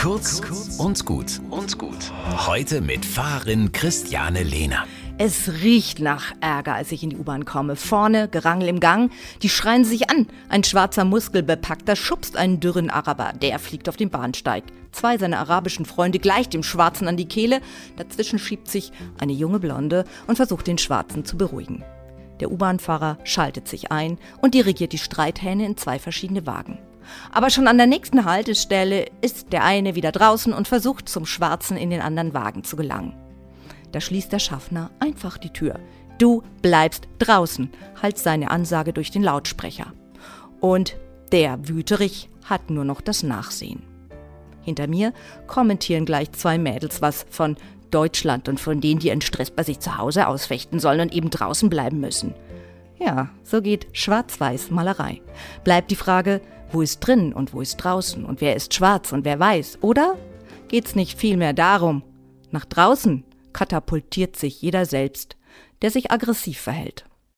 Kurz und gut und gut. Heute mit Fahrerin Christiane Lehner. Es riecht nach Ärger, als ich in die U-Bahn komme. Vorne, Gerangel im Gang, die schreien sich an. Ein schwarzer Muskelbepackter schubst einen dürren Araber. Der fliegt auf den Bahnsteig. Zwei seiner arabischen Freunde gleich dem Schwarzen an die Kehle. Dazwischen schiebt sich eine junge Blonde und versucht den Schwarzen zu beruhigen. Der U-Bahn-Fahrer schaltet sich ein und dirigiert die Streithähne in zwei verschiedene Wagen. Aber schon an der nächsten Haltestelle ist der eine wieder draußen und versucht zum Schwarzen in den anderen Wagen zu gelangen. Da schließt der Schaffner einfach die Tür. Du bleibst draußen, halt seine Ansage durch den Lautsprecher. Und der Wüterich hat nur noch das Nachsehen. Hinter mir kommentieren gleich zwei Mädels was von Deutschland und von denen, die ihren Stress bei sich zu Hause ausfechten sollen und eben draußen bleiben müssen. Ja, so geht Schwarz-Weiß-Malerei. Bleibt die Frage, wo ist drin und wo ist draußen und wer ist schwarz und wer weiß, oder? Geht's nicht vielmehr darum, nach draußen katapultiert sich jeder selbst, der sich aggressiv verhält.